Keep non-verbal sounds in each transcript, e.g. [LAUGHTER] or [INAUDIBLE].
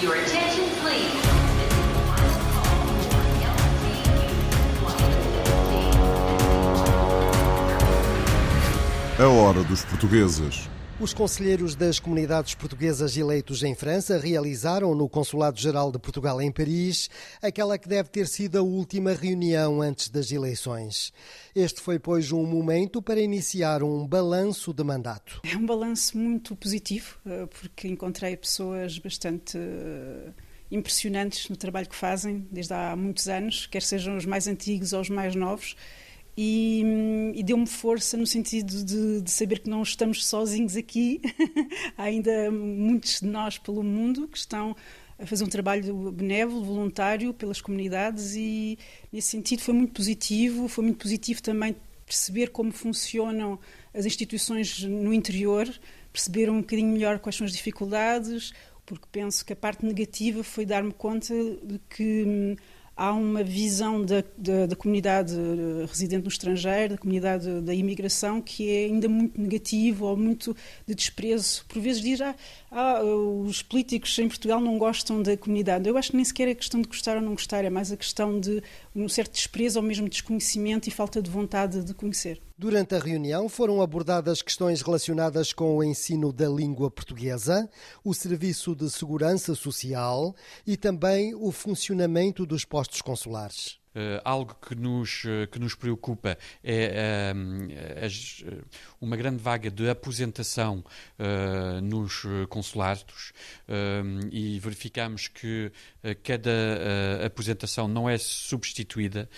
Your attention, please. A hora dos portugueses. Os conselheiros das comunidades portuguesas eleitos em França realizaram no Consulado-Geral de Portugal em Paris aquela que deve ter sido a última reunião antes das eleições. Este foi, pois, um momento para iniciar um balanço de mandato. É um balanço muito positivo, eh, porque encontrei pessoas bastante eh, impressionantes no trabalho que fazem desde há muitos anos, quer sejam os mais antigos ou os mais novos e, e deu-me força no sentido de, de, saber que não estamos sozinhos aqui. [LAUGHS] Há ainda muitos de nós pelo mundo que estão a fazer um trabalho benévolo, voluntário pelas comunidades e nesse sentido foi muito positivo. Foi muito positivo também perceber como funcionam as instituições no interior, perceber um bocadinho melhor quais são as dificuldades, porque penso que a parte negativa foi dar-me conta de que hum, há uma visão da, da, da, comunidade eh, residente no estrangeiro, da comunidade da imigração, que é ainda muito negativo ou muito de desprezo. Por vezes diz, ah, ah, os políticos em Portugal não gostam da comunidade. Eu acho que nem sequer é questão de gostar ou não gostar, é mais a questão de um certo desprezo ou mesmo desconhecimento e falta de vontade de conhecer. Durante a reunião foram abordadas questões relacionadas com o ensino da língua portuguesa, o serviço de segurança social e também o funcionamento dos postos consulares. Uh, algo que nos, uh, que nos preocupa é uh, as, uma grande vaga de aposentação nos consulados e verificamos que cada aposentação não é substituída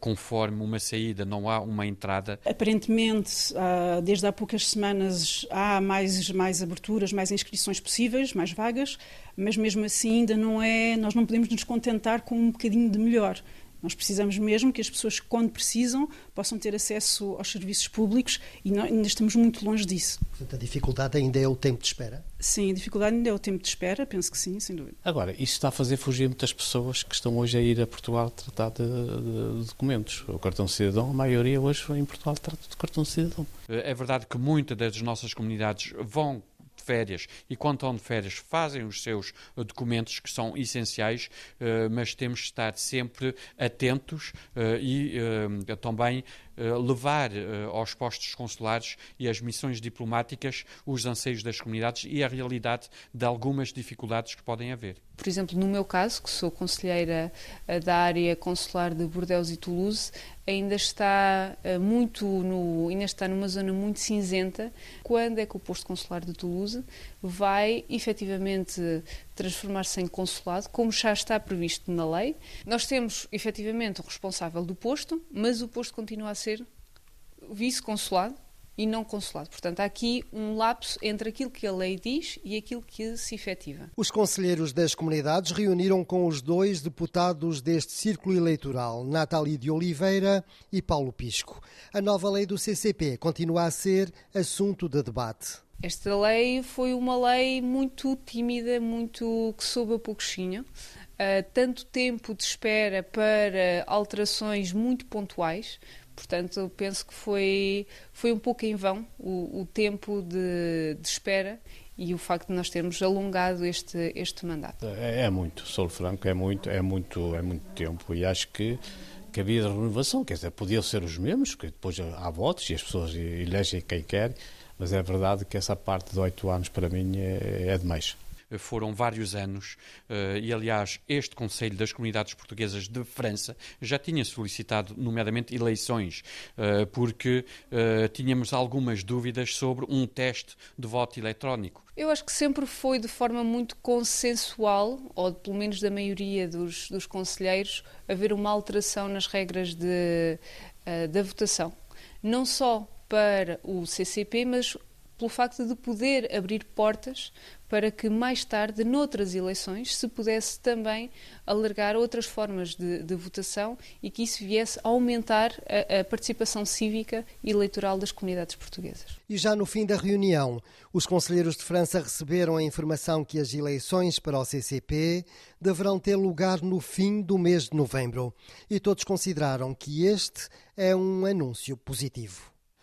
conforme uma saída, não há uma entrada. Aparentemente, desde há poucas semanas há mais, mais aberturas, mais inscrições possíveis, mais vagas, mas mesmo assim ainda não é, nós não podemos nos contentar com um bocadinho de melhor. Nós precisamos mesmo que as pessoas, quando precisam, possam ter acesso aos serviços públicos e nós ainda estamos muito longe disso. Portanto, a dificuldade ainda é o tempo de espera? Sim, a dificuldade ainda é o tempo de espera, penso que sim, sem dúvida. Agora, isso está a fazer fugir muitas pessoas que estão hoje a ir a Portugal tratar de, de, de documentos. O cartão cidadão, a maioria hoje em Portugal trata de cartão cidadão. É verdade que muitas das nossas comunidades vão de férias. E quando estão de férias fazem os seus eh, documentos que são essenciais, eh, mas temos de estar sempre atentos eh, e também levar aos postos consulares e às missões diplomáticas os anseios das comunidades e a realidade de algumas dificuldades que podem haver. Por exemplo, no meu caso, que sou conselheira da área consular de Bordeaux e Toulouse, ainda está muito no, ainda está numa zona muito cinzenta. Quando é que o posto consular de Toulouse vai efetivamente transformar-se em consulado, como já está previsto na lei? Nós temos efetivamente o responsável do posto, mas o posto continua a ser vice-consulado e não consulado. Portanto, há aqui um lapso entre aquilo que a lei diz e aquilo que se efetiva. Os conselheiros das comunidades reuniram com os dois deputados deste círculo eleitoral, Nathalie de Oliveira e Paulo Pisco. A nova lei do CCP continua a ser assunto de debate. Esta lei foi uma lei muito tímida, muito que soube a pouquinho. Uh, tanto tempo de espera para alterações muito pontuais, Portanto, penso que foi, foi um pouco em vão o, o tempo de, de, espera e o facto de nós termos alongado este, este mandato. É, é muito, sou franco, é muito, é muito, é muito tempo e acho que que havia renovação, quer dizer, podiam ser os mesmos, que depois há votos e as pessoas elegem quem quer, mas é verdade que essa parte de oito anos para mim é, é demais foram vários anos, eh, e aliás, este Conselho das Comunidades Portuguesas de França já tinha solicitado, nomeadamente, eleições, eh, porque eh, tínhamos algumas dúvidas sobre um teste de voto eletrónico. Eu acho que sempre foi de forma muito consensual, ou pelo menos da maioria dos, dos conselheiros, haver uma alteração nas regras de, da votação. Não só para o CCP, mas pelo facto de poder abrir portas para que mais tarde, noutras eleições, se pudesse também alargar outras formas de, de votação e que isso viesse a aumentar a, a, participação cívica e eleitoral das comunidades portuguesas. E já no fim da reunião, os conselheiros de França receberam a informação que as eleições para o CCP deverão ter lugar no fim do mês de novembro. E todos consideraram que este é um anúncio positivo.